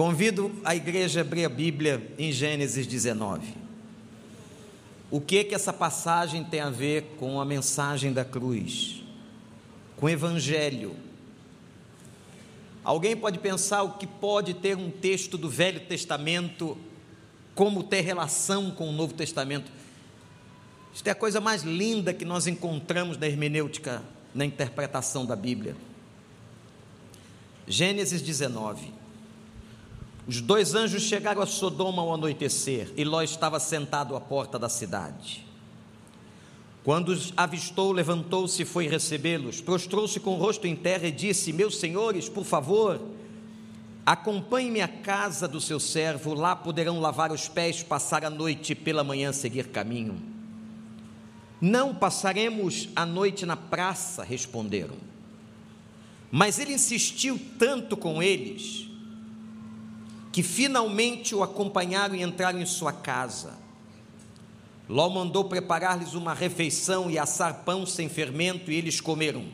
Convido a igreja a abrir a Bíblia em Gênesis 19. O que que essa passagem tem a ver com a mensagem da cruz? Com o evangelho? Alguém pode pensar o que pode ter um texto do Velho Testamento como ter relação com o Novo Testamento? Isto é a coisa mais linda que nós encontramos na hermenêutica, na interpretação da Bíblia. Gênesis 19. Os dois anjos chegaram a Sodoma ao anoitecer, e Ló estava sentado à porta da cidade. Quando os avistou, levantou-se e foi recebê-los, prostrou-se com o rosto em terra e disse: Meus senhores, por favor, acompanhe-me à casa do seu servo, lá poderão lavar os pés, passar a noite e pela manhã seguir caminho. Não passaremos a noite na praça, responderam. Mas ele insistiu tanto com eles, que finalmente o acompanharam e entraram em sua casa. Ló mandou preparar-lhes uma refeição e assar pão sem fermento, e eles comeram.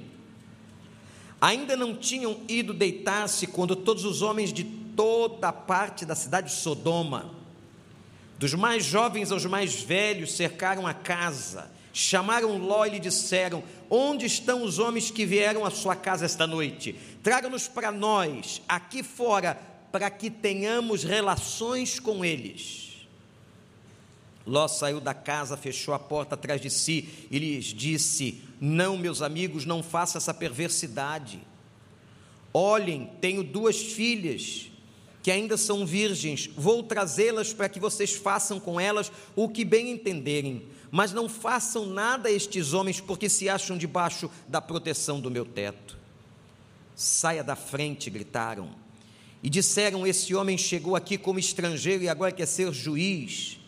Ainda não tinham ido deitar-se quando todos os homens de toda a parte da cidade de Sodoma, dos mais jovens aos mais velhos, cercaram a casa chamaram Ló e lhe disseram: Onde estão os homens que vieram à sua casa esta noite? Traga-nos para nós, aqui fora, para que tenhamos relações com eles. Ló saiu da casa, fechou a porta atrás de si e lhes disse: Não, meus amigos, não faça essa perversidade. Olhem, tenho duas filhas que ainda são virgens, vou trazê-las para que vocês façam com elas o que bem entenderem mas não façam nada a estes homens, porque se acham debaixo da proteção do meu teto. Saia da frente, gritaram. E disseram: Esse homem chegou aqui como estrangeiro e agora quer ser juiz.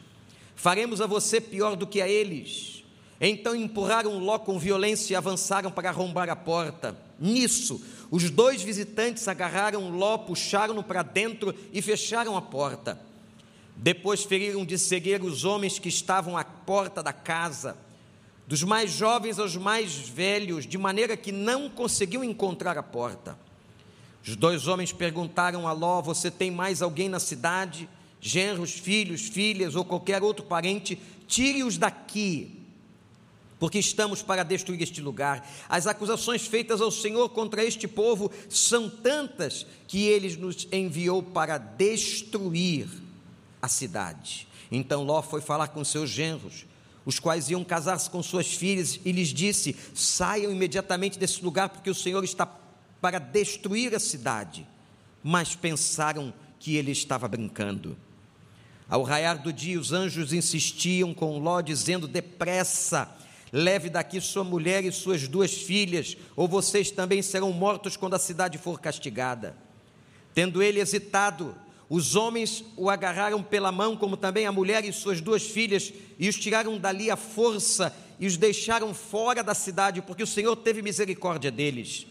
Faremos a você pior do que a eles. Então empurraram Ló com violência e avançaram para arrombar a porta. Nisso, os dois visitantes agarraram Ló, puxaram-no para dentro e fecharam a porta. Depois feriram de cegueira os homens que estavam à porta da casa, dos mais jovens aos mais velhos, de maneira que não conseguiam encontrar a porta. Os dois homens perguntaram a Ló: Você tem mais alguém na cidade? Genros, filhos, filhas ou qualquer outro parente? Tire-os daqui, porque estamos para destruir este lugar. As acusações feitas ao Senhor contra este povo são tantas que ele nos enviou para destruir a cidade. Então Ló foi falar com seus genros, os quais iam casar-se com suas filhas, e lhes disse: Saiam imediatamente desse lugar, porque o Senhor está para destruir a cidade. Mas pensaram que ele estava brincando. Ao raiar do dia, os anjos insistiam com Ló, dizendo: Depressa, leve daqui sua mulher e suas duas filhas, ou vocês também serão mortos quando a cidade for castigada. Tendo ele hesitado, os homens o agarraram pela mão, como também a mulher e suas duas filhas, e os tiraram dali à força e os deixaram fora da cidade, porque o Senhor teve misericórdia deles.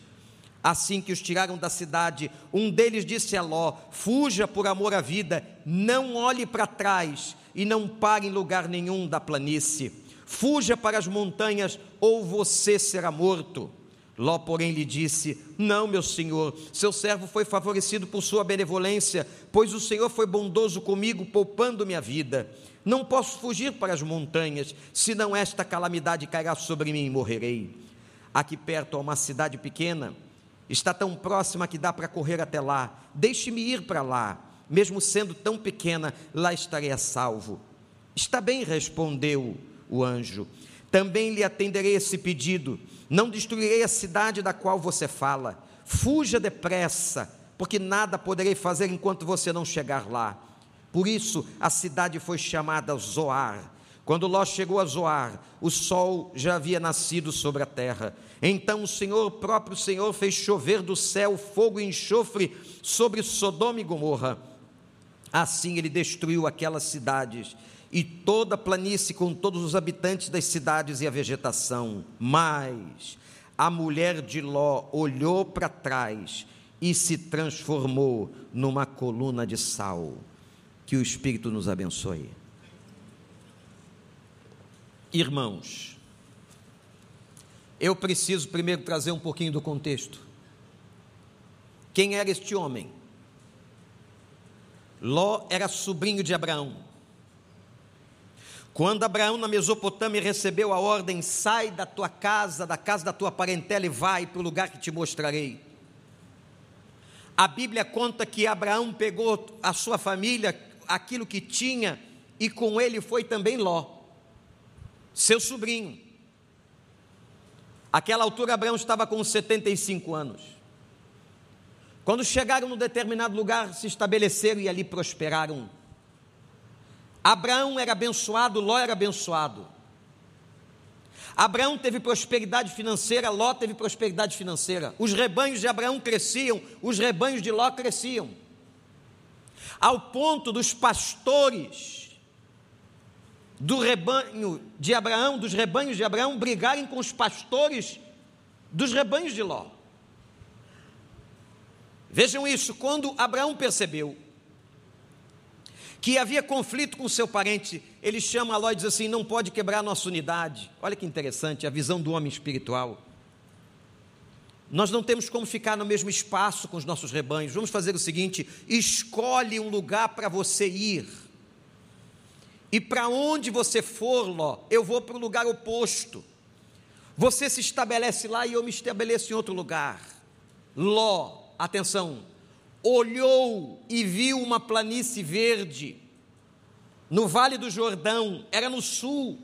Assim que os tiraram da cidade, um deles disse a Ló: Fuja por amor à vida, não olhe para trás e não pare em lugar nenhum da planície. Fuja para as montanhas, ou você será morto. Ló, porém, lhe disse: Não, meu senhor, seu servo foi favorecido por sua benevolência, pois o Senhor foi bondoso comigo, poupando-me a vida. Não posso fugir para as montanhas, senão esta calamidade cairá sobre mim e morrerei. Aqui perto há uma cidade pequena, está tão próxima que dá para correr até lá. Deixe-me ir para lá, mesmo sendo tão pequena, lá estarei a salvo. Está bem, respondeu o anjo. Também lhe atenderei esse pedido não destruirei a cidade da qual você fala. Fuja depressa, porque nada poderei fazer enquanto você não chegar lá. Por isso a cidade foi chamada Zoar. Quando Ló chegou a Zoar, o sol já havia nascido sobre a terra. Então o Senhor, o próprio Senhor, fez chover do céu fogo e enxofre sobre Sodoma e Gomorra. Assim ele destruiu aquelas cidades e toda a planície com todos os habitantes das cidades e a vegetação. Mas a mulher de Ló olhou para trás e se transformou numa coluna de sal. Que o Espírito nos abençoe. Irmãos, eu preciso primeiro trazer um pouquinho do contexto. Quem era este homem? Ló era sobrinho de Abraão. Quando Abraão na Mesopotâmia recebeu a ordem: sai da tua casa, da casa da tua parentela e vai para o lugar que te mostrarei. A Bíblia conta que Abraão pegou a sua família, aquilo que tinha, e com ele foi também Ló, seu sobrinho. Aquela altura Abraão estava com 75 anos. Quando chegaram num determinado lugar, se estabeleceram e ali prosperaram. Abraão era abençoado, Ló era abençoado. Abraão teve prosperidade financeira, Ló teve prosperidade financeira. Os rebanhos de Abraão cresciam, os rebanhos de Ló cresciam. Ao ponto dos pastores do rebanho de Abraão, dos rebanhos de Abraão, brigarem com os pastores dos rebanhos de Ló. Vejam isso, quando Abraão percebeu que havia conflito com seu parente, ele chama Ló e diz assim: não pode quebrar nossa unidade. Olha que interessante a visão do homem espiritual. Nós não temos como ficar no mesmo espaço com os nossos rebanhos. Vamos fazer o seguinte: escolhe um lugar para você ir. E para onde você for, Ló, eu vou para o lugar oposto. Você se estabelece lá e eu me estabeleço em outro lugar. Ló, atenção, olhou e viu uma planície verde no Vale do Jordão, era no sul,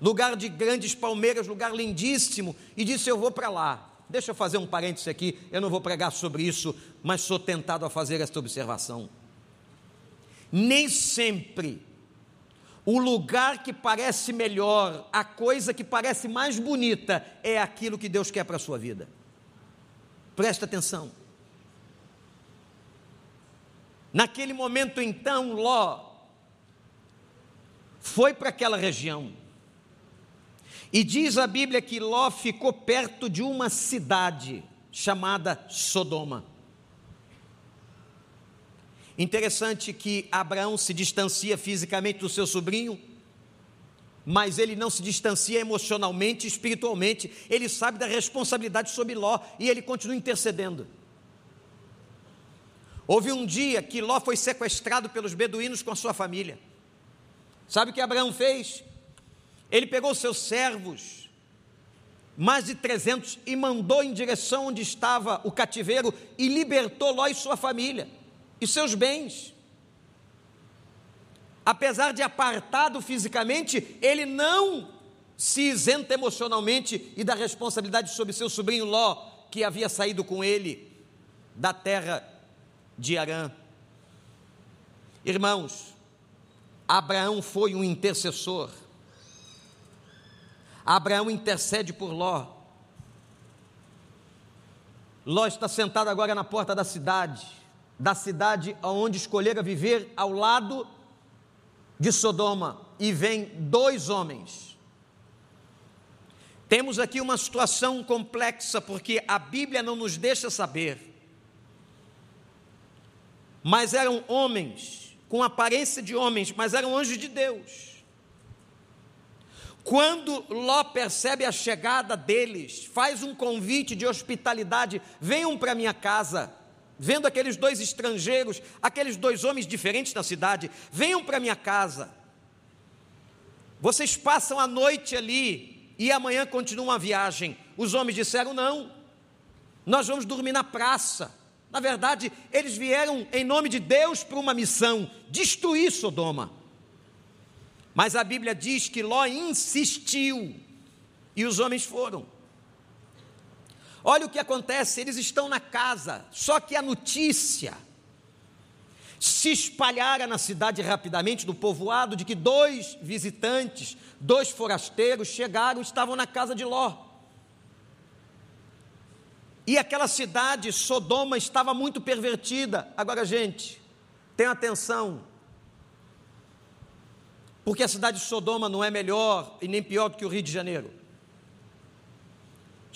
lugar de grandes palmeiras, lugar lindíssimo, e disse: Eu vou para lá. Deixa eu fazer um parêntese aqui, eu não vou pregar sobre isso, mas sou tentado a fazer esta observação. Nem sempre o lugar que parece melhor, a coisa que parece mais bonita, é aquilo que Deus quer para a sua vida. Presta atenção. Naquele momento, então, Ló foi para aquela região. E diz a Bíblia que Ló ficou perto de uma cidade chamada Sodoma. Interessante que Abraão se distancia fisicamente do seu sobrinho, mas ele não se distancia emocionalmente, espiritualmente, ele sabe da responsabilidade sobre Ló e ele continua intercedendo. Houve um dia que Ló foi sequestrado pelos beduínos com a sua família. Sabe o que Abraão fez? Ele pegou seus servos, mais de 300, e mandou em direção onde estava o cativeiro e libertou Ló e sua família e seus bens apesar de apartado fisicamente, ele não se isenta emocionalmente e da responsabilidade sobre seu sobrinho Ló, que havia saído com ele da terra de Arã. Irmãos, Abraão foi um intercessor. Abraão intercede por Ló. Ló está sentado agora na porta da cidade, da cidade onde escolhera viver ao lado de Sodoma e vem dois homens. Temos aqui uma situação complexa porque a Bíblia não nos deixa saber. Mas eram homens, com aparência de homens, mas eram anjos de Deus. Quando Ló percebe a chegada deles, faz um convite de hospitalidade: venham para minha casa vendo aqueles dois estrangeiros, aqueles dois homens diferentes na cidade, venham para minha casa. Vocês passam a noite ali e amanhã continuam a viagem. Os homens disseram: não, nós vamos dormir na praça. Na verdade, eles vieram em nome de Deus para uma missão: destruir Sodoma. Mas a Bíblia diz que Ló insistiu e os homens foram. Olha o que acontece, eles estão na casa, só que a notícia se espalhara na cidade rapidamente, no povoado, de que dois visitantes, dois forasteiros chegaram e estavam na casa de Ló. E aquela cidade, Sodoma, estava muito pervertida. Agora, gente, tenha atenção, porque a cidade de Sodoma não é melhor e nem pior do que o Rio de Janeiro.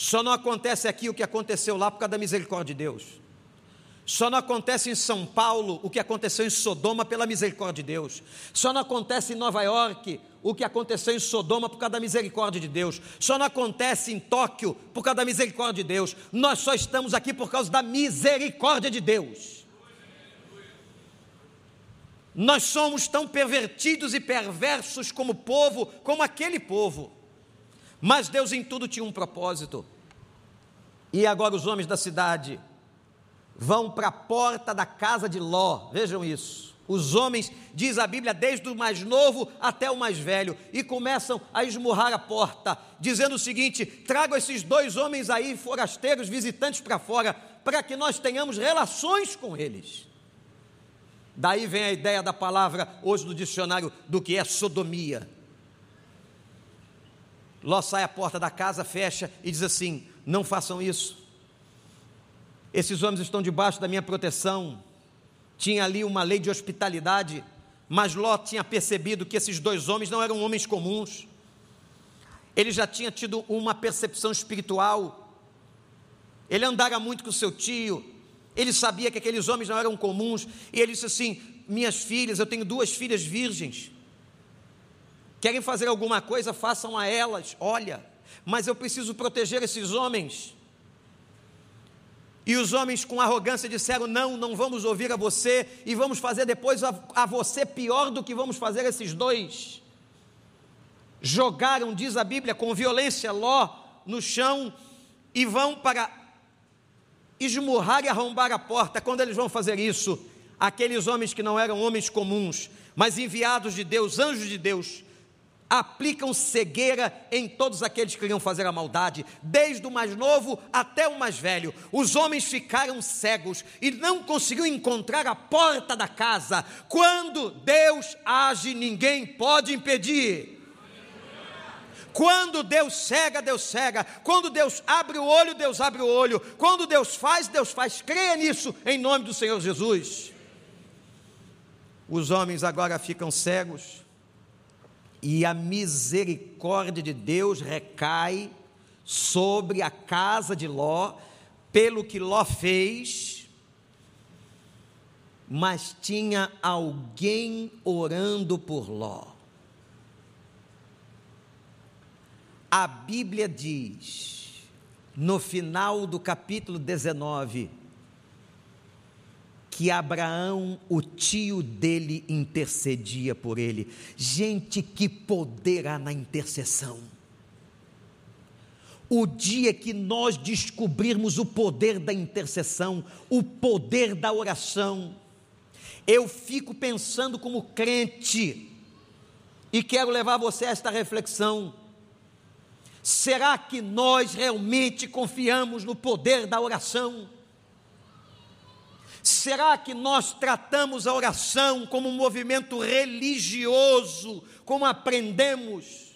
Só não acontece aqui o que aconteceu lá por causa da misericórdia de Deus. Só não acontece em São Paulo o que aconteceu em Sodoma pela misericórdia de Deus. Só não acontece em Nova York o que aconteceu em Sodoma por causa da misericórdia de Deus. Só não acontece em Tóquio por causa da misericórdia de Deus. Nós só estamos aqui por causa da misericórdia de Deus. Nós somos tão pervertidos e perversos como povo, como aquele povo. Mas Deus em tudo tinha um propósito. E agora os homens da cidade vão para a porta da casa de Ló, vejam isso. Os homens, diz a Bíblia, desde o mais novo até o mais velho, e começam a esmurrar a porta, dizendo o seguinte: trago esses dois homens aí, forasteiros, visitantes para fora, para que nós tenhamos relações com eles. Daí vem a ideia da palavra, hoje no dicionário, do que é sodomia. Ló sai à porta da casa, fecha e diz assim: não façam isso. Esses homens estão debaixo da minha proteção tinha ali uma lei de hospitalidade, mas Ló tinha percebido que esses dois homens não eram homens comuns. Ele já tinha tido uma percepção espiritual. Ele andara muito com seu tio. Ele sabia que aqueles homens não eram comuns. E ele disse assim: Minhas filhas, eu tenho duas filhas virgens. Querem fazer alguma coisa, façam a elas. Olha, mas eu preciso proteger esses homens. E os homens com arrogância disseram: Não, não vamos ouvir a você, e vamos fazer depois a, a você pior do que vamos fazer esses dois. Jogaram, diz a Bíblia, com violência Ló no chão e vão para esmurrar e arrombar a porta. Quando eles vão fazer isso, aqueles homens que não eram homens comuns, mas enviados de Deus, anjos de Deus, aplicam cegueira em todos aqueles que queriam fazer a maldade, desde o mais novo até o mais velho. Os homens ficaram cegos e não conseguiam encontrar a porta da casa. Quando Deus age, ninguém pode impedir. Quando Deus cega, Deus cega. Quando Deus abre o olho, Deus abre o olho. Quando Deus faz, Deus faz. Creia nisso em nome do Senhor Jesus. Os homens agora ficam cegos e a misericórdia de Deus recai sobre a casa de Ló, pelo que Ló fez, mas tinha alguém orando por Ló. A Bíblia diz, no final do capítulo 19, que Abraão, o tio dele, intercedia por ele. Gente, que poder há na intercessão. O dia que nós descobrirmos o poder da intercessão, o poder da oração, eu fico pensando como crente, e quero levar você a esta reflexão. Será que nós realmente confiamos no poder da oração? Será que nós tratamos a oração como um movimento religioso, como aprendemos?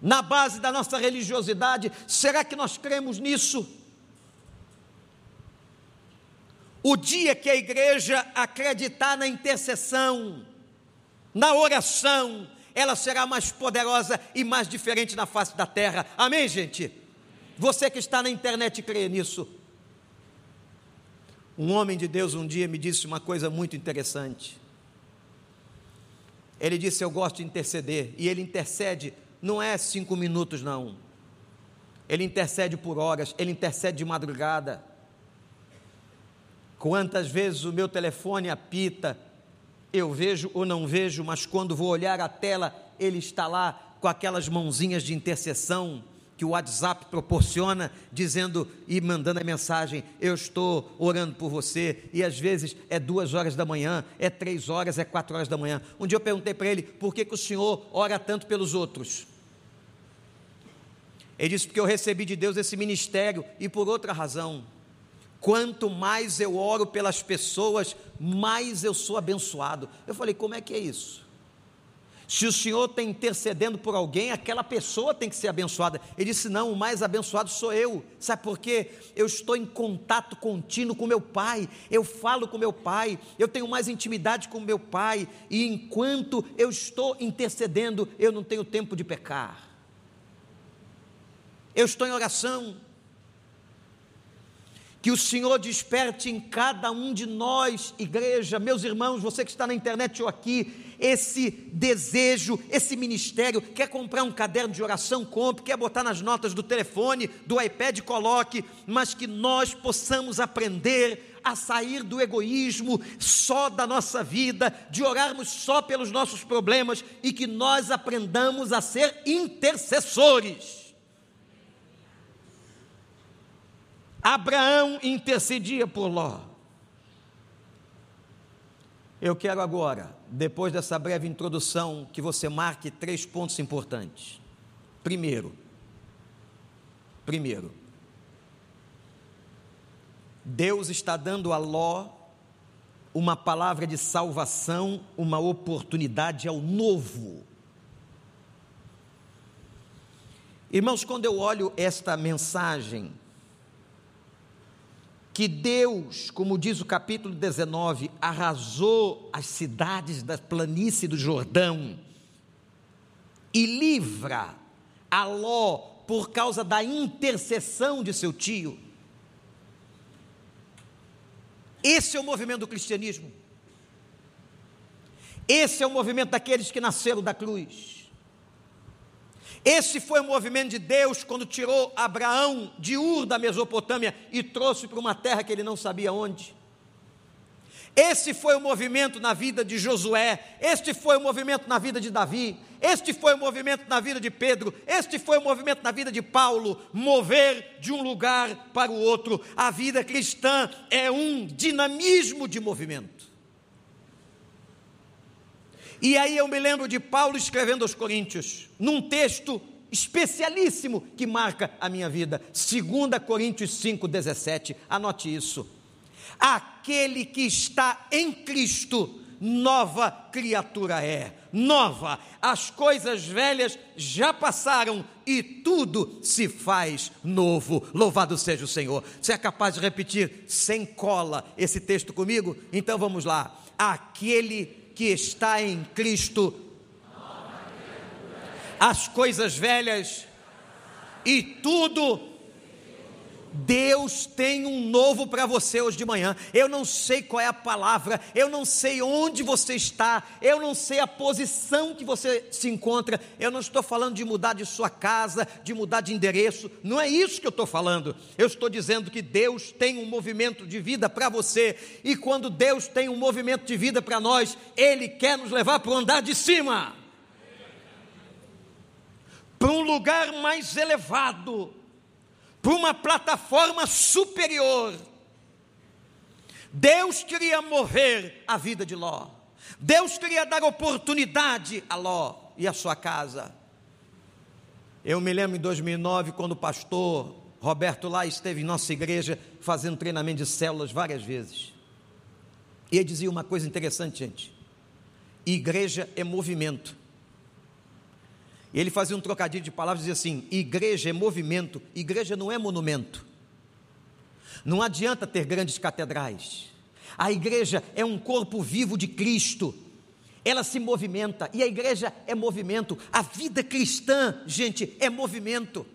Na base da nossa religiosidade, será que nós cremos nisso? O dia que a igreja acreditar na intercessão, na oração, ela será mais poderosa e mais diferente na face da terra. Amém, gente? Você que está na internet crê nisso. Um homem de Deus um dia me disse uma coisa muito interessante. Ele disse: Eu gosto de interceder. E ele intercede, não é cinco minutos, não. Ele intercede por horas, ele intercede de madrugada. Quantas vezes o meu telefone apita, eu vejo ou não vejo, mas quando vou olhar a tela, ele está lá com aquelas mãozinhas de intercessão que o WhatsApp proporciona, dizendo e mandando a mensagem: Eu estou orando por você. E às vezes é duas horas da manhã, é três horas, é quatro horas da manhã. Um dia eu perguntei para ele: Por que, que o senhor ora tanto pelos outros? Ele disse: Porque eu recebi de Deus esse ministério e por outra razão. Quanto mais eu oro pelas pessoas, mais eu sou abençoado. Eu falei: Como é que é isso? Se o Senhor está intercedendo por alguém, aquela pessoa tem que ser abençoada. Ele disse: Não, o mais abençoado sou eu. Sabe por quê? Eu estou em contato contínuo com meu pai, eu falo com meu pai, eu tenho mais intimidade com meu pai, e enquanto eu estou intercedendo, eu não tenho tempo de pecar. Eu estou em oração. Que o Senhor desperte em cada um de nós, igreja, meus irmãos, você que está na internet ou aqui, esse desejo, esse ministério, quer comprar um caderno de oração, compre, quer botar nas notas do telefone, do iPad, coloque, mas que nós possamos aprender a sair do egoísmo só da nossa vida, de orarmos só pelos nossos problemas e que nós aprendamos a ser intercessores. Abraão intercedia por Ló. Eu quero agora, depois dessa breve introdução, que você marque três pontos importantes. Primeiro, primeiro, Deus está dando a Ló uma palavra de salvação, uma oportunidade ao novo. Irmãos, quando eu olho esta mensagem, que Deus, como diz o capítulo 19, arrasou as cidades da planície do Jordão e livra a Ló por causa da intercessão de seu tio. Esse é o movimento do cristianismo. Esse é o movimento daqueles que nasceram da cruz. Esse foi o movimento de Deus quando tirou Abraão de Ur da Mesopotâmia e trouxe para uma terra que ele não sabia onde. Esse foi o movimento na vida de Josué, este foi o movimento na vida de Davi, este foi o movimento na vida de Pedro, este foi o movimento na vida de Paulo, mover de um lugar para o outro. A vida cristã é um dinamismo de movimento. E aí eu me lembro de Paulo escrevendo aos Coríntios, num texto especialíssimo que marca a minha vida, 2 Coríntios 5,17. Anote isso. Aquele que está em Cristo, nova criatura é, nova. As coisas velhas já passaram e tudo se faz novo. Louvado seja o Senhor. Você é capaz de repetir sem cola esse texto comigo? Então vamos lá. Aquele que está em Cristo, as coisas velhas e tudo Deus tem um novo para você hoje de manhã. Eu não sei qual é a palavra, eu não sei onde você está, eu não sei a posição que você se encontra. Eu não estou falando de mudar de sua casa, de mudar de endereço, não é isso que eu estou falando. Eu estou dizendo que Deus tem um movimento de vida para você, e quando Deus tem um movimento de vida para nós, Ele quer nos levar para o andar de cima para um lugar mais elevado para uma plataforma superior. Deus queria mover a vida de Ló. Deus queria dar oportunidade a Ló e a sua casa. Eu me lembro em 2009, quando o pastor Roberto lá esteve em nossa igreja fazendo treinamento de células várias vezes. E ele dizia uma coisa interessante, gente: igreja é movimento. Ele fazia um trocadilho de palavras e dizia assim: igreja é movimento, igreja não é monumento. Não adianta ter grandes catedrais. A igreja é um corpo vivo de Cristo. Ela se movimenta e a igreja é movimento. A vida cristã, gente, é movimento.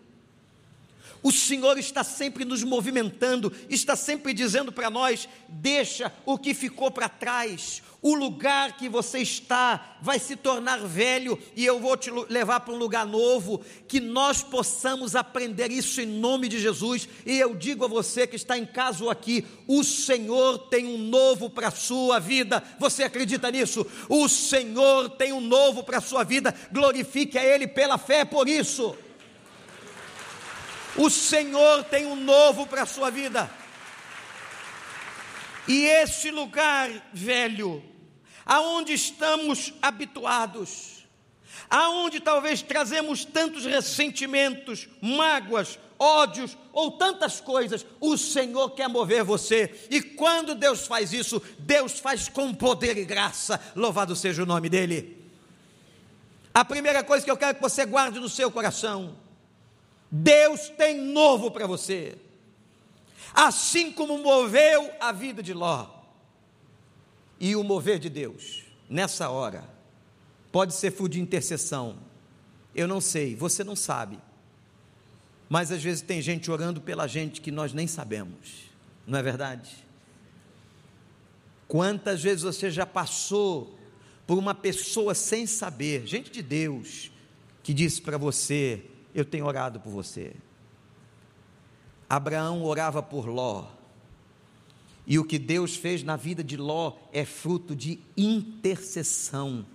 O Senhor está sempre nos movimentando, está sempre dizendo para nós: deixa o que ficou para trás, o lugar que você está vai se tornar velho e eu vou te levar para um lugar novo, que nós possamos aprender isso em nome de Jesus. E eu digo a você que está em casa ou aqui: o Senhor tem um novo para a sua vida. Você acredita nisso? O Senhor tem um novo para a sua vida. Glorifique a Ele pela fé por isso. O Senhor tem um novo para a sua vida. E esse lugar velho, aonde estamos habituados, aonde talvez trazemos tantos ressentimentos, mágoas, ódios ou tantas coisas, o Senhor quer mover você. E quando Deus faz isso, Deus faz com poder e graça. Louvado seja o nome dele. A primeira coisa que eu quero que você guarde no seu coração Deus tem novo para você. Assim como moveu a vida de Ló. E o mover de Deus, nessa hora, pode ser fruto de intercessão. Eu não sei, você não sabe. Mas às vezes tem gente orando pela gente que nós nem sabemos. Não é verdade? Quantas vezes você já passou por uma pessoa sem saber, gente de Deus, que disse para você: eu tenho orado por você. Abraão orava por Ló. E o que Deus fez na vida de Ló é fruto de intercessão.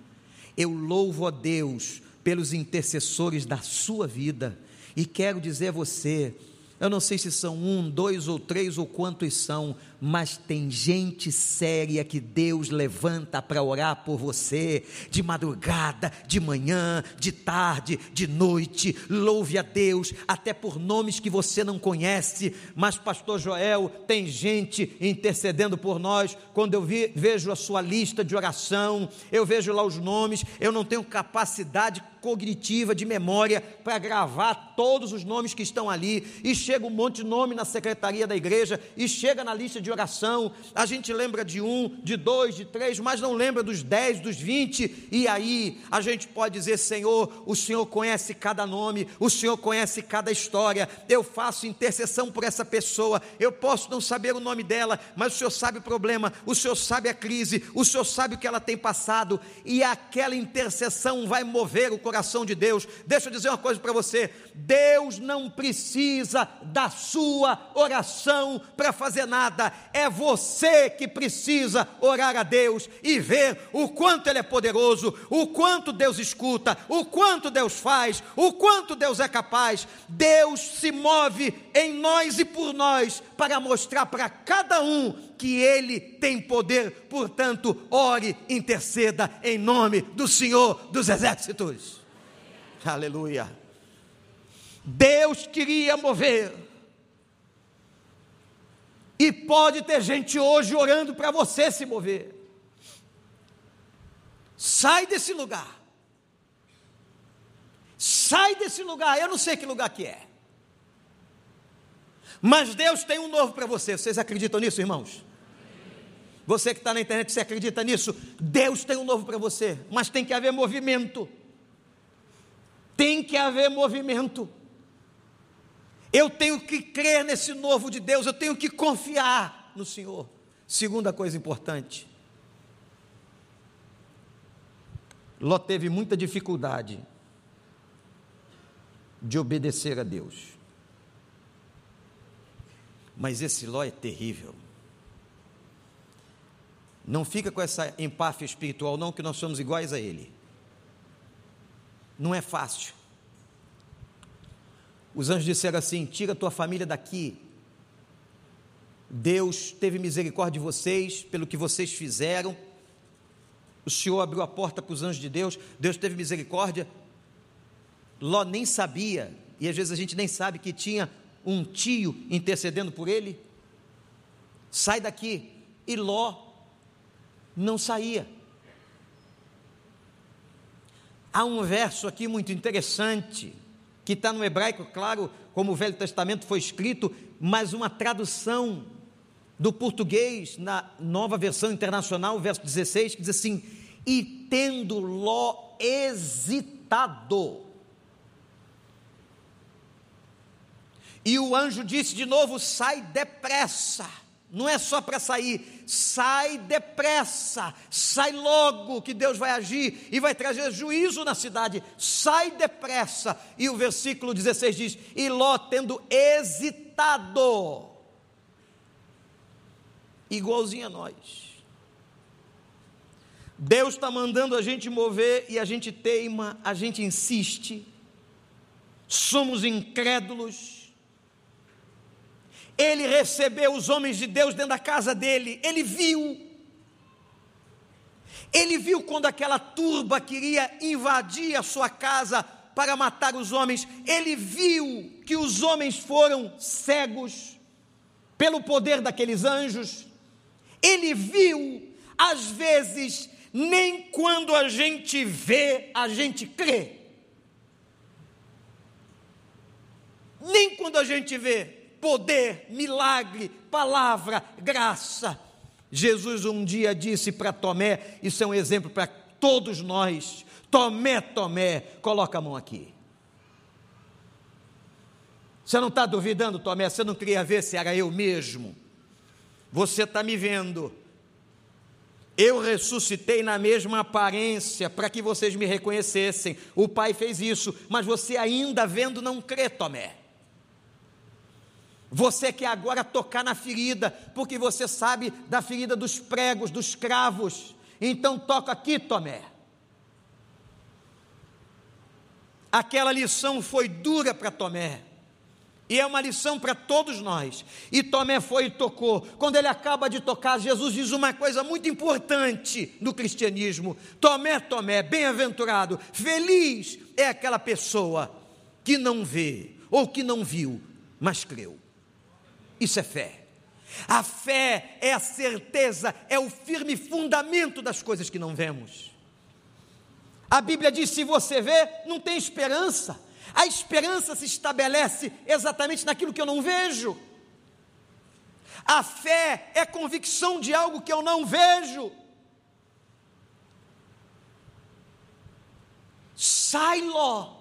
Eu louvo a Deus pelos intercessores da sua vida e quero dizer a você eu não sei se são um, dois ou três ou quantos são, mas tem gente séria que Deus levanta para orar por você, de madrugada, de manhã, de tarde, de noite. Louve a Deus, até por nomes que você não conhece. Mas, Pastor Joel, tem gente intercedendo por nós. Quando eu vi, vejo a sua lista de oração, eu vejo lá os nomes, eu não tenho capacidade cognitiva de memória para gravar todos os nomes que estão ali. E chega um monte de nome na secretaria da igreja, e chega na lista de oração. A gente lembra de um, de dois, de três, mas não lembra dos dez, dos vinte. E aí a gente pode dizer: Senhor, o Senhor conhece cada nome, o Senhor conhece cada história. Eu faço intercessão por essa pessoa. Eu posso não saber o nome dela, mas o Senhor sabe o problema, o Senhor sabe a crise, o Senhor sabe o que ela tem passado, e aquela intercessão vai mover o coração de Deus. Deixa eu dizer uma coisa para você: Deus não precisa da sua oração para fazer nada, é você que precisa orar a Deus e ver o quanto Ele é poderoso, o quanto Deus escuta, o quanto Deus faz, o quanto Deus é capaz. Deus se move em nós e por nós para mostrar para cada um que Ele tem poder, portanto, ore, interceda em nome do Senhor dos Exércitos. Aleluia. Deus queria mover. E pode ter gente hoje orando para você se mover. Sai desse lugar. Sai desse lugar. Eu não sei que lugar que é. Mas Deus tem um novo para você. Vocês acreditam nisso, irmãos? Você que está na internet, você acredita nisso? Deus tem um novo para você, mas tem que haver movimento. Tem que haver movimento. Eu tenho que crer nesse novo de Deus, eu tenho que confiar no Senhor. Segunda coisa importante. Ló teve muita dificuldade de obedecer a Deus. Mas esse Ló é terrível. Não fica com essa empáfia espiritual, não, que nós somos iguais a ele. Não é fácil. Os anjos disseram assim: tira tua família daqui. Deus teve misericórdia de vocês pelo que vocês fizeram. O Senhor abriu a porta para os anjos de Deus. Deus teve misericórdia. Ló nem sabia, e às vezes a gente nem sabe que tinha um tio intercedendo por ele. Sai daqui. E Ló não saía. Há um verso aqui muito interessante que está no hebraico, claro, como o Velho Testamento foi escrito, mas uma tradução do português na nova versão internacional, verso 16, que diz assim: E tendo Ló hesitado. E o anjo disse de novo: Sai depressa não é só para sair, sai depressa, sai logo que Deus vai agir e vai trazer juízo na cidade, sai depressa. E o versículo 16 diz: E Ló, tendo hesitado, igualzinho a nós. Deus está mandando a gente mover e a gente teima, a gente insiste, somos incrédulos ele recebeu os homens de Deus dentro da casa dele, ele viu. Ele viu quando aquela turba queria invadir a sua casa para matar os homens, ele viu que os homens foram cegos pelo poder daqueles anjos, ele viu, às vezes, nem quando a gente vê, a gente crê. Nem quando a gente vê, poder, milagre, palavra, graça. Jesus um dia disse para Tomé, isso é um exemplo para todos nós: Tomé, Tomé, coloca a mão aqui. Você não está duvidando, Tomé? Você não queria ver se era eu mesmo? Você está me vendo. Eu ressuscitei na mesma aparência para que vocês me reconhecessem. O Pai fez isso, mas você ainda vendo não crê, Tomé. Você quer agora tocar na ferida, porque você sabe da ferida dos pregos, dos cravos. Então toca aqui, Tomé. Aquela lição foi dura para Tomé. E é uma lição para todos nós. E Tomé foi e tocou. Quando ele acaba de tocar, Jesus diz uma coisa muito importante no cristianismo: Tomé, Tomé, bem-aventurado, feliz é aquela pessoa que não vê ou que não viu, mas creu. Isso é fé. A fé é a certeza, é o firme fundamento das coisas que não vemos. A Bíblia diz: se você vê, não tem esperança. A esperança se estabelece exatamente naquilo que eu não vejo. A fé é convicção de algo que eu não vejo. Sai, Ló.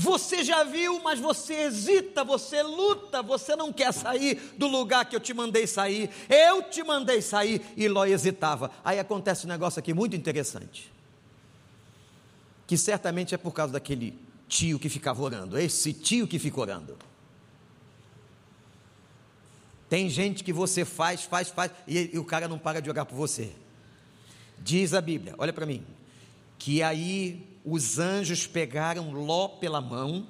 Você já viu, mas você hesita, você luta, você não quer sair do lugar que eu te mandei sair. Eu te mandei sair e Ló hesitava. Aí acontece um negócio aqui muito interessante que certamente é por causa daquele tio que ficava orando, esse tio que fica orando. Tem gente que você faz, faz, faz, e, e o cara não para de orar por você. Diz a Bíblia, olha para mim, que aí os anjos pegaram Ló pela mão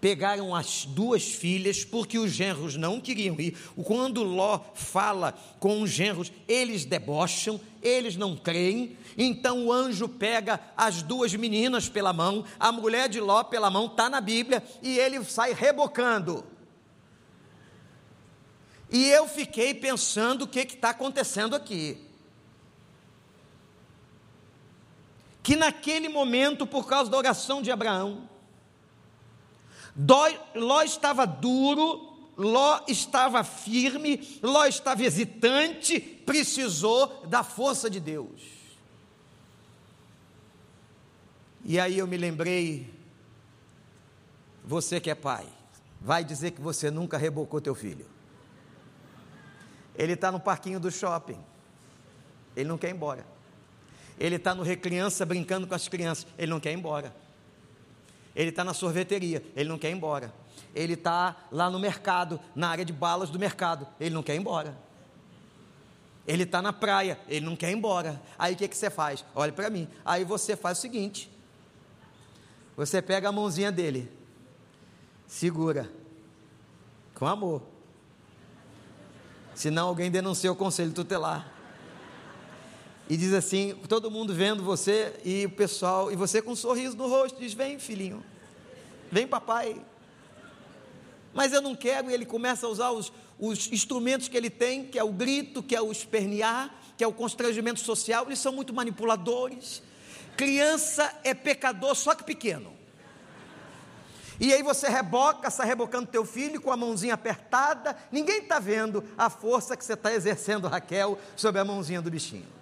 pegaram as duas filhas, porque os genros não queriam ir. Quando Ló fala com os genros, eles debocham, eles não creem. Então o anjo pega as duas meninas pela mão, a mulher de Ló pela mão, está na Bíblia, e ele sai rebocando. E eu fiquei pensando o que está acontecendo aqui. Que naquele momento, por causa da oração de Abraão, Ló estava duro, Ló estava firme, Ló estava hesitante, precisou da força de Deus. E aí eu me lembrei, você que é pai, vai dizer que você nunca rebocou teu filho. Ele está no parquinho do shopping, ele não quer ir embora. Ele está no recriança brincando com as crianças, ele não quer ir embora. Ele está na sorveteria, ele não quer ir embora. Ele está lá no mercado, na área de balas do mercado, ele não quer ir embora. Ele está na praia, ele não quer ir embora. Aí o que, que você faz? Olha para mim. Aí você faz o seguinte: você pega a mãozinha dele, segura, com amor. Senão alguém denuncia o conselho tutelar e diz assim, todo mundo vendo você e o pessoal, e você com um sorriso no rosto, diz: Vem, filhinho, vem, papai. Mas eu não quero, e ele começa a usar os, os instrumentos que ele tem, que é o grito, que é o espernear, que é o constrangimento social, eles são muito manipuladores. Criança é pecador, só que pequeno. E aí você reboca, está rebocando teu filho com a mãozinha apertada, ninguém está vendo a força que você está exercendo, Raquel, sobre a mãozinha do bichinho.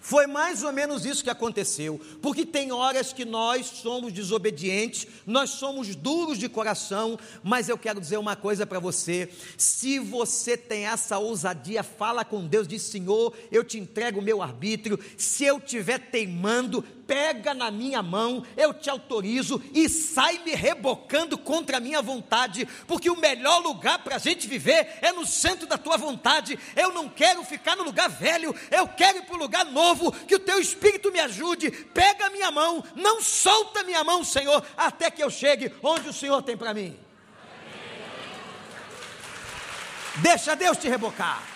Foi mais ou menos isso que aconteceu, porque tem horas que nós somos desobedientes, nós somos duros de coração, mas eu quero dizer uma coisa para você: se você tem essa ousadia, fala com Deus, diz Senhor, eu te entrego o meu arbítrio, se eu estiver teimando, pega na minha mão, eu te autorizo e sai me rebocando contra a minha vontade, porque o melhor lugar para a gente viver é no centro da tua vontade. Eu não quero ficar no lugar velho, eu quero ir para o lugar novo, que o teu espírito me ajude. Pega a minha mão, não solta a minha mão, Senhor, até que eu chegue onde o Senhor tem para mim. Deixa Deus te rebocar.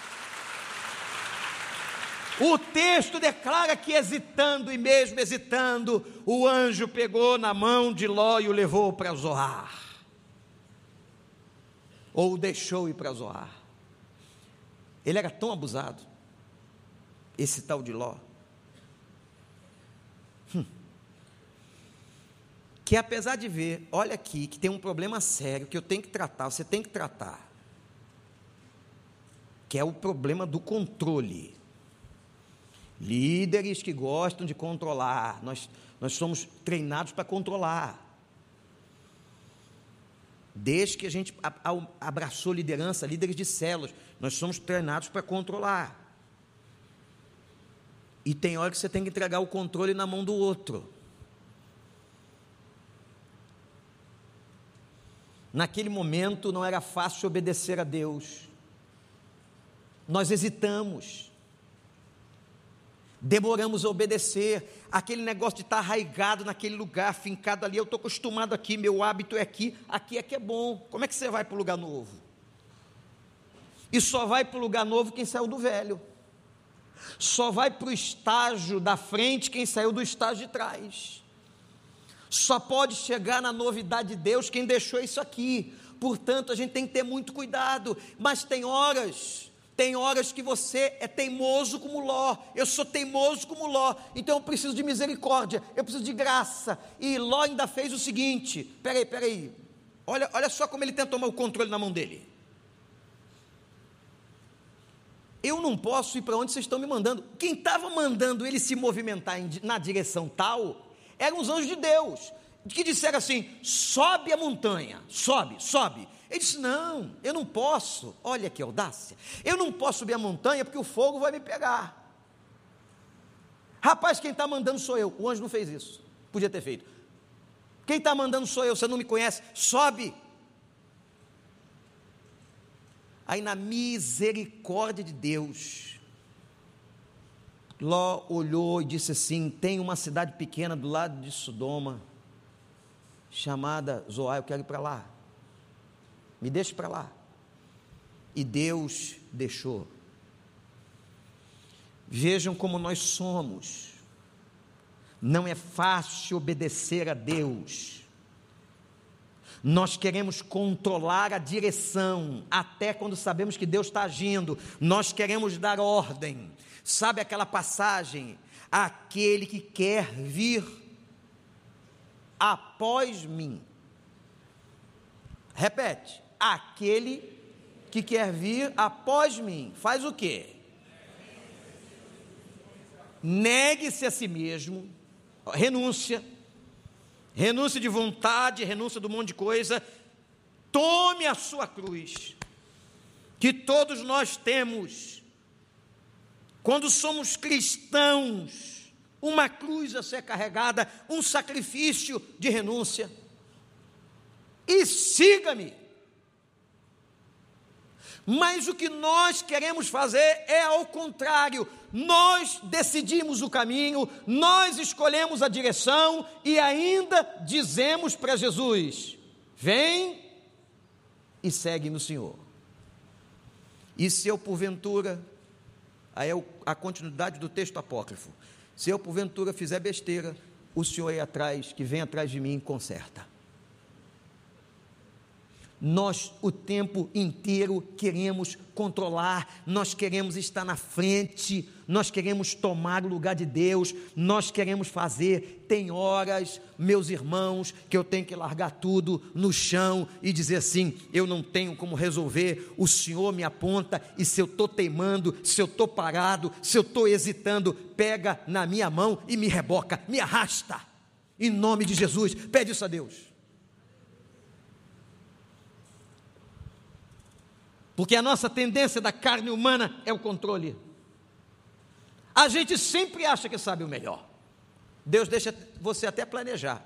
O texto declara que hesitando e mesmo hesitando, o anjo pegou na mão de Ló e o levou para Zoar. Ou o deixou ir para Zoar. Ele era tão abusado, esse tal de Ló, hum, que apesar de ver, olha aqui, que tem um problema sério que eu tenho que tratar, você tem que tratar, que é o problema do controle. Líderes que gostam de controlar. Nós, nós somos treinados para controlar. Desde que a gente abraçou liderança, líderes de células, nós somos treinados para controlar. E tem hora que você tem que entregar o controle na mão do outro. Naquele momento não era fácil obedecer a Deus. Nós hesitamos, demoramos a obedecer. Aquele negócio de estar arraigado naquele lugar, fincado ali, eu estou acostumado aqui, meu hábito é aqui, aqui é que é bom. Como é que você vai para o lugar novo? E só vai para o lugar novo quem saiu do velho. Só vai para o estágio da frente quem saiu do estágio de trás. Só pode chegar na novidade de Deus quem deixou isso aqui. Portanto, a gente tem que ter muito cuidado. Mas tem horas, tem horas que você é teimoso como Ló. Eu sou teimoso como Ló. Então eu preciso de misericórdia, eu preciso de graça. E Ló ainda fez o seguinte: peraí, peraí. Olha, olha só como ele tenta tomar o controle na mão dele. Eu não posso ir para onde vocês estão me mandando. Quem estava mandando ele se movimentar na direção tal eram os anjos de Deus, que disseram assim: sobe a montanha, sobe, sobe. Ele disse: Não, eu não posso. Olha que audácia. Eu não posso subir a montanha porque o fogo vai me pegar. Rapaz, quem está mandando sou eu. O anjo não fez isso. Podia ter feito. Quem está mandando sou eu. Você não me conhece? Sobe. Aí, na misericórdia de Deus, Ló olhou e disse assim: Tem uma cidade pequena do lado de Sodoma, chamada Zoar, eu quero ir para lá. Me deixe para lá. E Deus deixou. Vejam como nós somos. Não é fácil obedecer a Deus. Nós queremos controlar a direção, até quando sabemos que Deus está agindo. Nós queremos dar ordem. Sabe aquela passagem? Aquele que quer vir após mim. Repete. Aquele que quer vir após mim. Faz o quê? Negue-se a si mesmo. Renúncia. Renúncia de vontade, renúncia de um monte de coisa. Tome a sua cruz. Que todos nós temos quando somos cristãos, uma cruz a ser carregada, um sacrifício de renúncia. E siga-me. Mas o que nós queremos fazer é ao contrário. Nós decidimos o caminho, nós escolhemos a direção e ainda dizemos para Jesus: vem e segue no Senhor. E se eu porventura Aí é a continuidade do texto apócrifo. Se eu porventura fizer besteira, o Senhor aí atrás, que vem atrás de mim, conserta. Nós o tempo inteiro queremos controlar, nós queremos estar na frente, nós queremos tomar o lugar de Deus, nós queremos fazer. Tem horas, meus irmãos, que eu tenho que largar tudo no chão e dizer assim: eu não tenho como resolver, o Senhor me aponta, e se eu estou teimando, se eu estou parado, se eu estou hesitando, pega na minha mão e me reboca, me arrasta. Em nome de Jesus, pede isso a Deus. Porque a nossa tendência da carne humana é o controle. A gente sempre acha que sabe o melhor. Deus deixa você até planejar.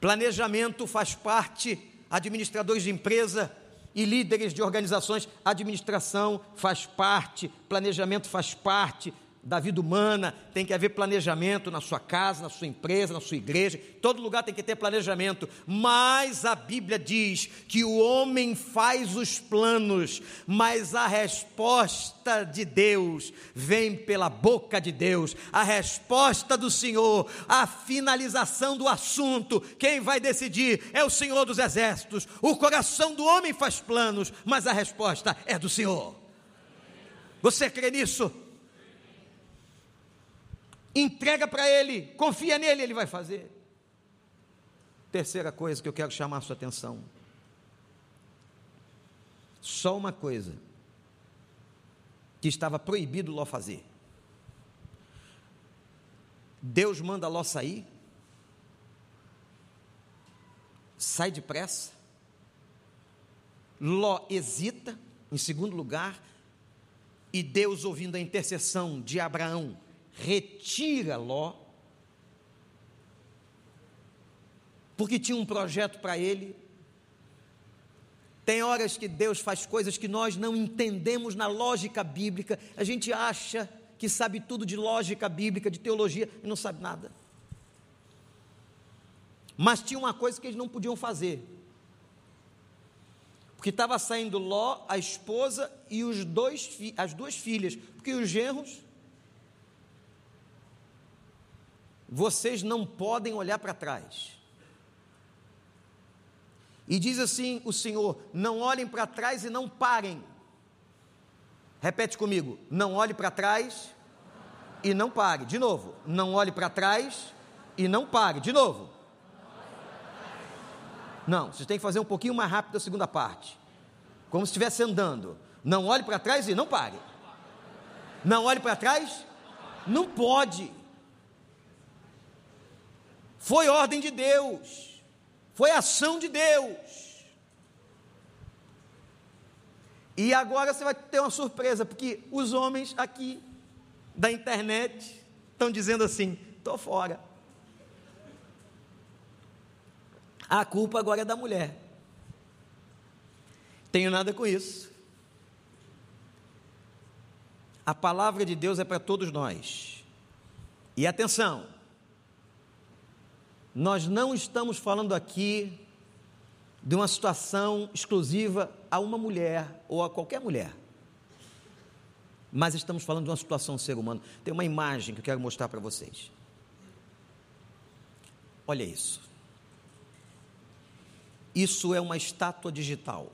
Planejamento faz parte, administradores de empresa e líderes de organizações, administração faz parte, planejamento faz parte, da vida humana, tem que haver planejamento na sua casa, na sua empresa, na sua igreja, todo lugar tem que ter planejamento, mas a Bíblia diz que o homem faz os planos, mas a resposta de Deus vem pela boca de Deus, a resposta do Senhor, a finalização do assunto, quem vai decidir é o Senhor dos Exércitos, o coração do homem faz planos, mas a resposta é do Senhor. Você crê nisso? Entrega para Ele, confia nele, Ele vai fazer. Terceira coisa que eu quero chamar a sua atenção. Só uma coisa que estava proibido Ló fazer. Deus manda Ló sair, sai depressa, Ló hesita, em segundo lugar, e Deus, ouvindo a intercessão de Abraão, retira Ló, porque tinha um projeto para ele Tem horas que Deus faz coisas que nós não entendemos na lógica bíblica. A gente acha que sabe tudo de lógica bíblica, de teologia, e não sabe nada. Mas tinha uma coisa que eles não podiam fazer. Porque estava saindo Ló, a esposa e os dois, as duas filhas. Porque os genros, vocês não podem olhar para trás. E diz assim o Senhor: não olhem para trás e não parem. Repete comigo: não olhe para trás e não pare. De novo, não olhe para trás e não pare. De novo. Não, você tem que fazer um pouquinho mais rápido a segunda parte. Como se estivesse andando. Não olhe para trás e não pare. Não olhe para trás? Não pode. Foi ordem de Deus. Foi ação de Deus. E agora você vai ter uma surpresa, porque os homens aqui da internet estão dizendo assim: estou fora. A culpa agora é da mulher. Tenho nada com isso. A palavra de Deus é para todos nós. E atenção, nós não estamos falando aqui de uma situação exclusiva a uma mulher ou a qualquer mulher. Mas estamos falando de uma situação do ser humano. Tem uma imagem que eu quero mostrar para vocês. Olha isso. Isso é uma estátua digital.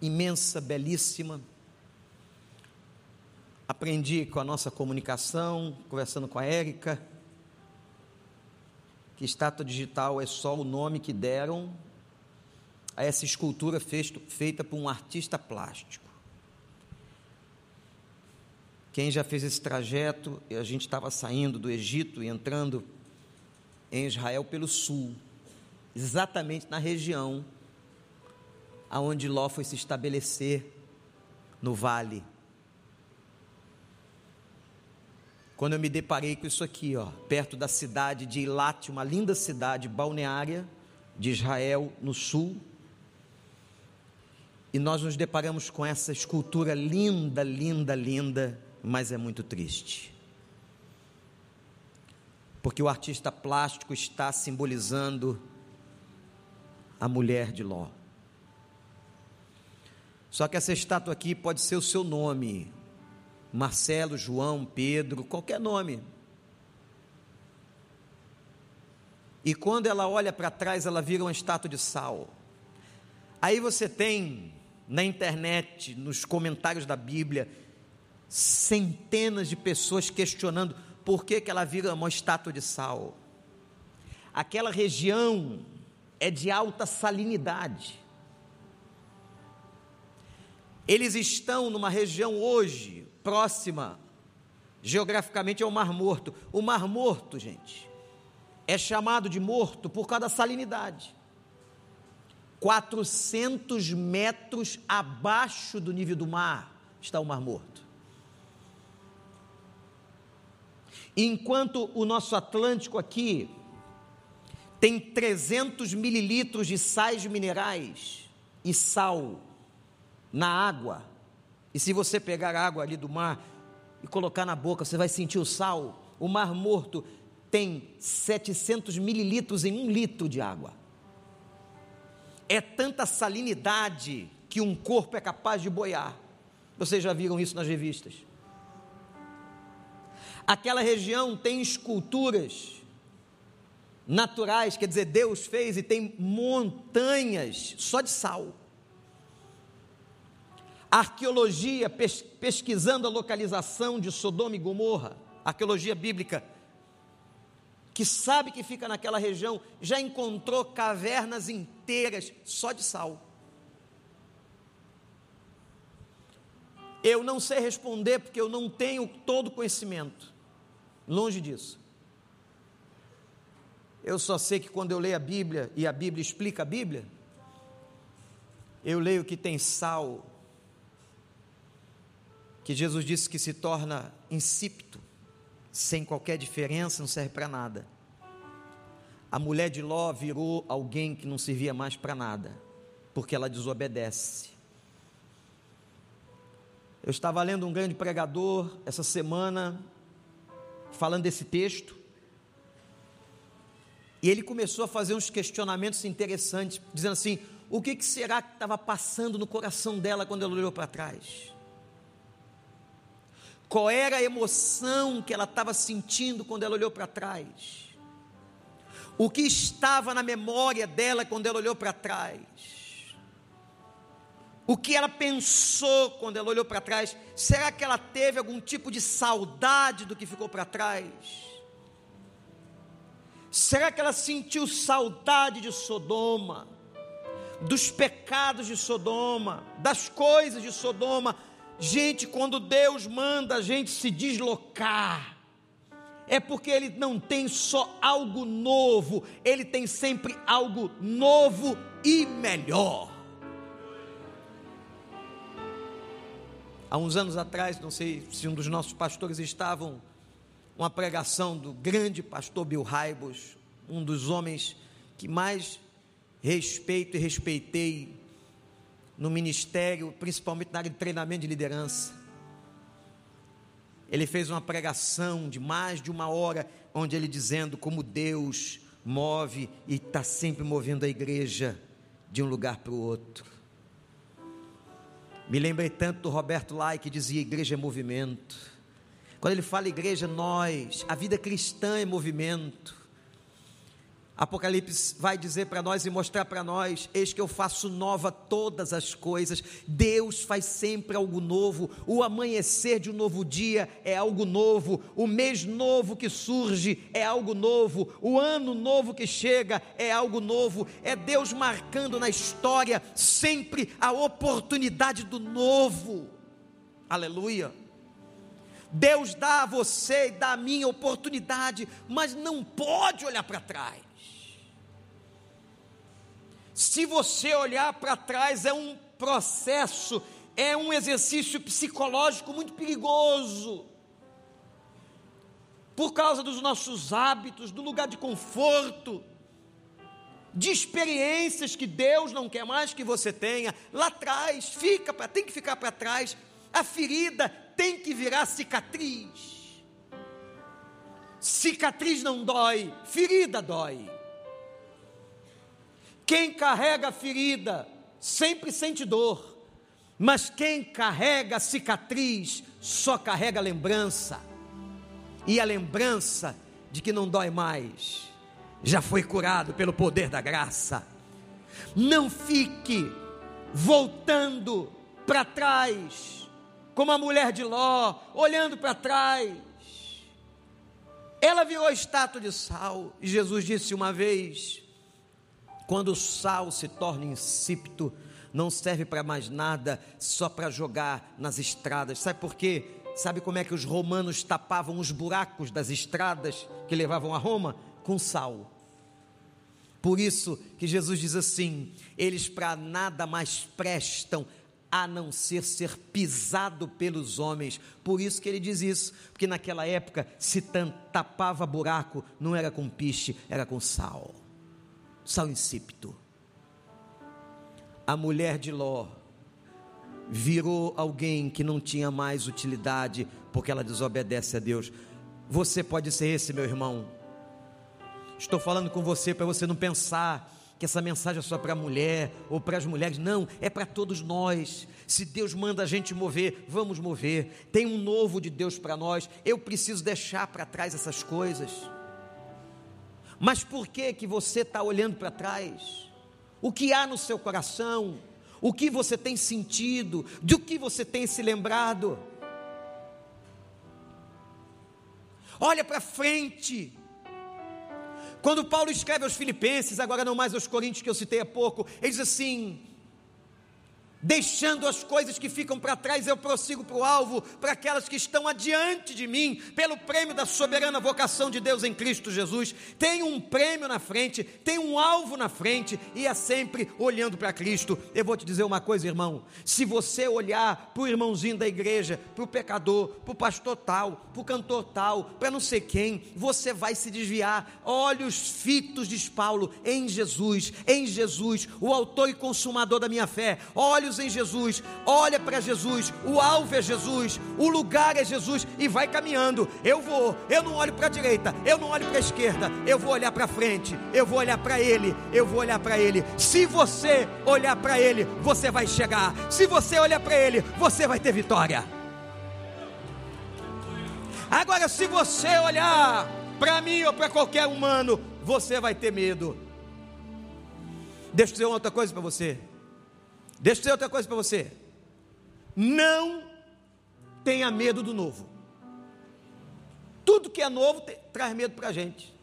Imensa, belíssima. Aprendi com a nossa comunicação, conversando com a Érica, que estátua digital é só o nome que deram a essa escultura feita por um artista plástico. Quem já fez esse trajeto, a gente estava saindo do Egito e entrando em Israel pelo sul exatamente na região aonde Ló foi se estabelecer no vale. Quando eu me deparei com isso aqui, ó, perto da cidade de Ilate, uma linda cidade balneária de Israel, no sul, e nós nos deparamos com essa escultura linda, linda, linda, mas é muito triste. Porque o artista plástico está simbolizando a mulher de Ló. Só que essa estátua aqui pode ser o seu nome, Marcelo, João, Pedro, qualquer nome. E quando ela olha para trás, ela vira uma estátua de sal. Aí você tem na internet, nos comentários da Bíblia, centenas de pessoas questionando por que, que ela vira uma estátua de sal. Aquela região é de alta salinidade. Eles estão numa região hoje próxima, geograficamente, ao Mar Morto. O Mar Morto, gente, é chamado de morto por causa da salinidade. 400 metros abaixo do nível do mar está o Mar Morto. Enquanto o nosso Atlântico aqui tem 300 mililitros de sais minerais e sal na água. E se você pegar água ali do mar e colocar na boca, você vai sentir o sal. O Mar Morto tem 700 mililitros em um litro de água. É tanta salinidade que um corpo é capaz de boiar. Vocês já viram isso nas revistas? Aquela região tem esculturas naturais, quer dizer, Deus fez e tem montanhas só de sal. Arqueologia pesquisando a localização de Sodoma e Gomorra, arqueologia bíblica, que sabe que fica naquela região, já encontrou cavernas inteiras só de sal. Eu não sei responder porque eu não tenho todo o conhecimento, longe disso. Eu só sei que quando eu leio a Bíblia e a Bíblia explica a Bíblia, eu leio que tem sal, que Jesus disse que se torna insípido, sem qualquer diferença, não serve para nada. A mulher de Ló virou alguém que não servia mais para nada. porque ela desobedece. Eu estava lendo um grande pregador essa semana, falando desse texto, e ele começou a fazer uns questionamentos interessantes, dizendo assim: o que, que será que estava passando no coração dela quando ela olhou para trás? Qual era a emoção que ela estava sentindo quando ela olhou para trás? O que estava na memória dela quando ela olhou para trás? O que ela pensou quando ela olhou para trás? Será que ela teve algum tipo de saudade do que ficou para trás? Será que ela sentiu saudade de Sodoma, dos pecados de Sodoma, das coisas de Sodoma? Gente, quando Deus manda a gente se deslocar, é porque Ele não tem só algo novo, Ele tem sempre algo novo e melhor. Há uns anos atrás, não sei se um dos nossos pastores estavam uma pregação do grande pastor Bill Raibos, um dos homens que mais respeito e respeitei no ministério, principalmente na área de treinamento de liderança. Ele fez uma pregação de mais de uma hora, onde ele dizendo como Deus move e está sempre movendo a igreja de um lugar para o outro. Me lembrei tanto do Roberto Lai que dizia: igreja é movimento. Quando ele fala igreja, nós, a vida cristã é movimento. Apocalipse vai dizer para nós e mostrar para nós: eis que eu faço nova todas as coisas. Deus faz sempre algo novo. O amanhecer de um novo dia é algo novo. O mês novo que surge é algo novo. O ano novo que chega é algo novo. É Deus marcando na história sempre a oportunidade do novo. Aleluia. Deus dá a você e dá a mim oportunidade, mas não pode olhar para trás. Se você olhar para trás, é um processo, é um exercício psicológico muito perigoso. Por causa dos nossos hábitos, do lugar de conforto, de experiências que Deus não quer mais que você tenha, lá atrás, fica, tem que ficar para trás. A ferida tem que virar cicatriz. Cicatriz não dói, ferida dói. Quem carrega a ferida sempre sente dor, mas quem carrega a cicatriz só carrega a lembrança. E a lembrança de que não dói mais, já foi curado pelo poder da graça. Não fique voltando para trás como a mulher de Ló, olhando para trás. Ela virou estátua de sal, e Jesus disse uma vez: quando o sal se torna insípido, não serve para mais nada, só para jogar nas estradas. Sabe por quê? Sabe como é que os romanos tapavam os buracos das estradas que levavam a Roma? Com sal. Por isso que Jesus diz assim: eles para nada mais prestam a não ser ser pisado pelos homens. Por isso que ele diz isso, porque naquela época se tapava buraco, não era com piche, era com sal. Sal insípido. A mulher de Ló virou alguém que não tinha mais utilidade, porque ela desobedece a Deus. Você pode ser esse, meu irmão. Estou falando com você para você não pensar que essa mensagem é só para a mulher ou para as mulheres. Não, é para todos nós. Se Deus manda a gente mover, vamos mover. Tem um novo de Deus para nós. Eu preciso deixar para trás essas coisas. Mas por que que você está olhando para trás? O que há no seu coração? O que você tem sentido? Do que você tem se lembrado? Olha para frente. Quando Paulo escreve aos Filipenses, agora não mais aos Coríntios que eu citei há pouco, ele diz assim: Deixando as coisas que ficam para trás, eu prossigo para o alvo, para aquelas que estão adiante de mim, pelo prêmio da soberana vocação de Deus em Cristo Jesus. Tem um prêmio na frente, tem um alvo na frente, e é sempre olhando para Cristo. Eu vou te dizer uma coisa, irmão: se você olhar para o irmãozinho da igreja, para o pecador, para o pastor tal, para o cantor tal, para não sei quem, você vai se desviar. Olhos fitos, diz Paulo, em Jesus, em Jesus, o autor e consumador da minha fé. Olhos olhos em Jesus, olha para Jesus, o alvo é Jesus, o lugar é Jesus e vai caminhando. Eu vou, eu não olho para a direita, eu não olho para a esquerda, eu vou olhar para frente, eu vou olhar para Ele, eu vou olhar para Ele. Se você olhar para Ele, você vai chegar. Se você olhar para Ele, você vai ter vitória. Agora, se você olhar para mim ou para qualquer humano, você vai ter medo. Deixa eu dizer outra coisa para você. Deixa eu dizer outra coisa para você. Não tenha medo do novo. Tudo que é novo te, traz medo para a gente.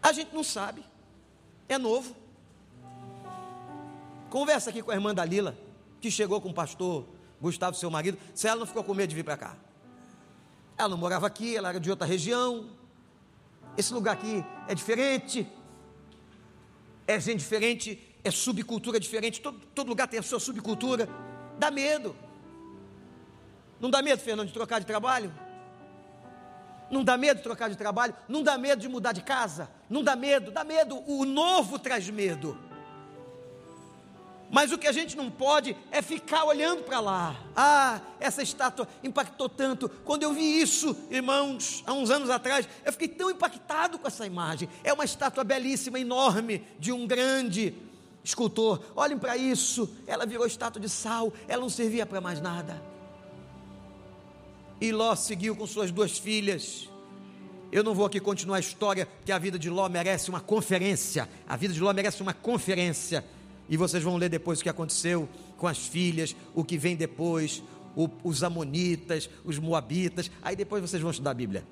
A gente não sabe. É novo. Conversa aqui com a irmã Dalila, que chegou com o pastor Gustavo, seu marido, se ela não ficou com medo de vir para cá. Ela não morava aqui, ela era de outra região. Esse lugar aqui é diferente. É gente diferente é subcultura diferente, todo, todo lugar tem a sua subcultura. Dá medo. Não dá medo, Fernando, de trocar de trabalho? Não dá medo de trocar de trabalho? Não dá medo de mudar de casa? Não dá medo? Dá medo. O novo traz medo. Mas o que a gente não pode é ficar olhando para lá. Ah, essa estátua impactou tanto. Quando eu vi isso, irmãos, há uns anos atrás, eu fiquei tão impactado com essa imagem. É uma estátua belíssima, enorme, de um grande escultor, olhem para isso, ela virou estátua de sal, ela não servia para mais nada. E Ló seguiu com suas duas filhas. Eu não vou aqui continuar a história, porque a vida de Ló merece uma conferência. A vida de Ló merece uma conferência. E vocês vão ler depois o que aconteceu com as filhas, o que vem depois, o, os Amonitas, os Moabitas. Aí depois vocês vão estudar a Bíblia.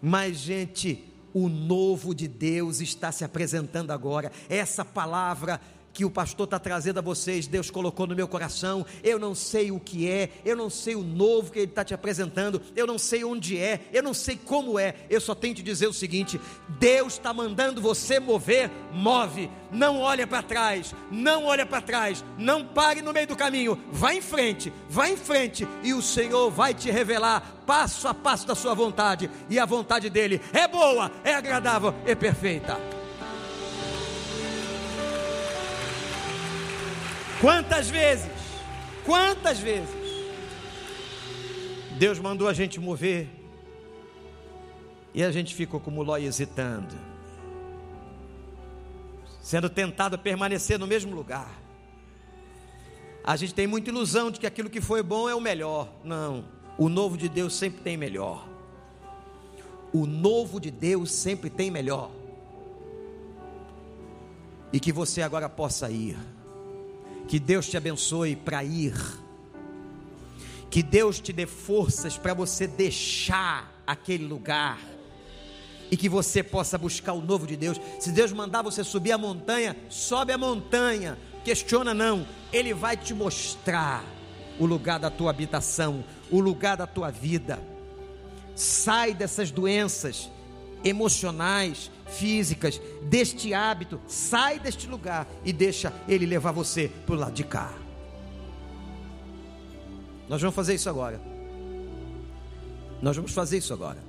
Mas, gente, o novo de Deus está se apresentando agora. Essa palavra que o pastor está trazendo a vocês, Deus colocou no meu coração. Eu não sei o que é, eu não sei o novo que Ele está te apresentando, eu não sei onde é, eu não sei como é. Eu só tenho que dizer o seguinte: Deus está mandando você mover, move. Não olha para trás, não olha para trás, não pare no meio do caminho. Vá em frente, vá em frente e o Senhor vai te revelar passo a passo da sua vontade. E a vontade dele é boa, é agradável, é perfeita. Quantas vezes, quantas vezes, Deus mandou a gente mover e a gente ficou como Ló hesitando, sendo tentado a permanecer no mesmo lugar. A gente tem muita ilusão de que aquilo que foi bom é o melhor. Não, o novo de Deus sempre tem melhor. O novo de Deus sempre tem melhor. E que você agora possa ir que Deus te abençoe para ir. Que Deus te dê forças para você deixar aquele lugar. E que você possa buscar o novo de Deus. Se Deus mandar você subir a montanha, sobe a montanha. Questiona não. Ele vai te mostrar o lugar da tua habitação, o lugar da tua vida. Sai dessas doenças emocionais, físicas, deste hábito, sai deste lugar e deixa ele levar você para o lado de cá. Nós vamos fazer isso agora. Nós vamos fazer isso agora.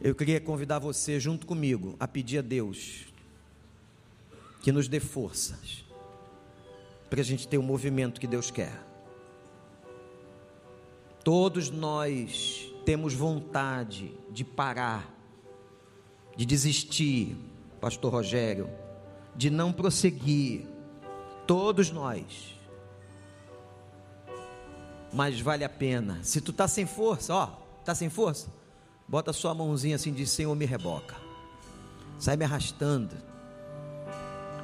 Eu queria convidar você junto comigo a pedir a Deus que nos dê forças para a gente ter o movimento que Deus quer. Todos nós temos vontade de parar, de desistir, Pastor Rogério, de não prosseguir, todos nós. Mas vale a pena. Se tu tá sem força, ó, tá sem força, bota sua mãozinha assim de Senhor me reboca. Sai me arrastando.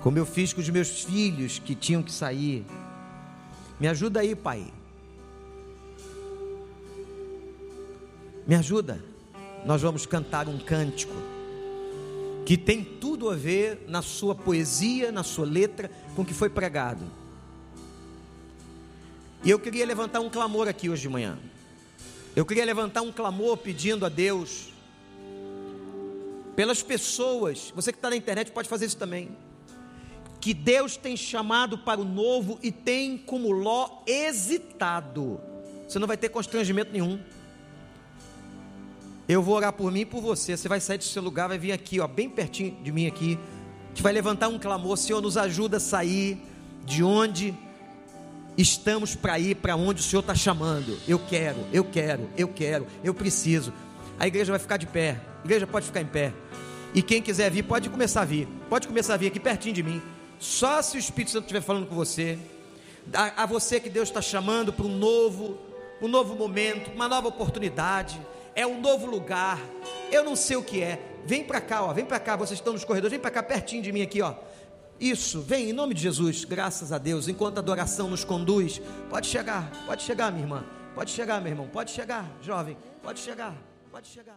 Como eu fiz com os meus filhos que tinham que sair. Me ajuda aí, pai. Me ajuda. Nós vamos cantar um cântico que tem tudo a ver na sua poesia, na sua letra, com o que foi pregado. E eu queria levantar um clamor aqui hoje de manhã. Eu queria levantar um clamor pedindo a Deus, pelas pessoas, você que está na internet pode fazer isso também, que Deus tem chamado para o novo e tem como Ló hesitado. Você não vai ter constrangimento nenhum. Eu vou orar por mim e por você. Você vai sair do seu lugar, vai vir aqui, ó, bem pertinho de mim aqui. Gente vai levantar um clamor, Senhor, nos ajuda a sair de onde estamos para ir para onde o Senhor está chamando. Eu quero, eu quero, eu quero, eu preciso. A igreja vai ficar de pé. A igreja pode ficar em pé. E quem quiser vir, pode começar a vir. Pode começar a vir aqui pertinho de mim. Só se o Espírito Santo estiver falando com você. A, a você que Deus está chamando para um novo, um novo momento, uma nova oportunidade. É um novo lugar. Eu não sei o que é. Vem para cá, ó. Vem para cá. Vocês estão nos corredores. Vem para cá pertinho de mim aqui, ó. Isso, vem em nome de Jesus, graças a Deus, enquanto a adoração nos conduz. Pode chegar, pode chegar, minha irmã. Pode chegar, meu irmão. Pode chegar, jovem. Pode chegar, pode chegar.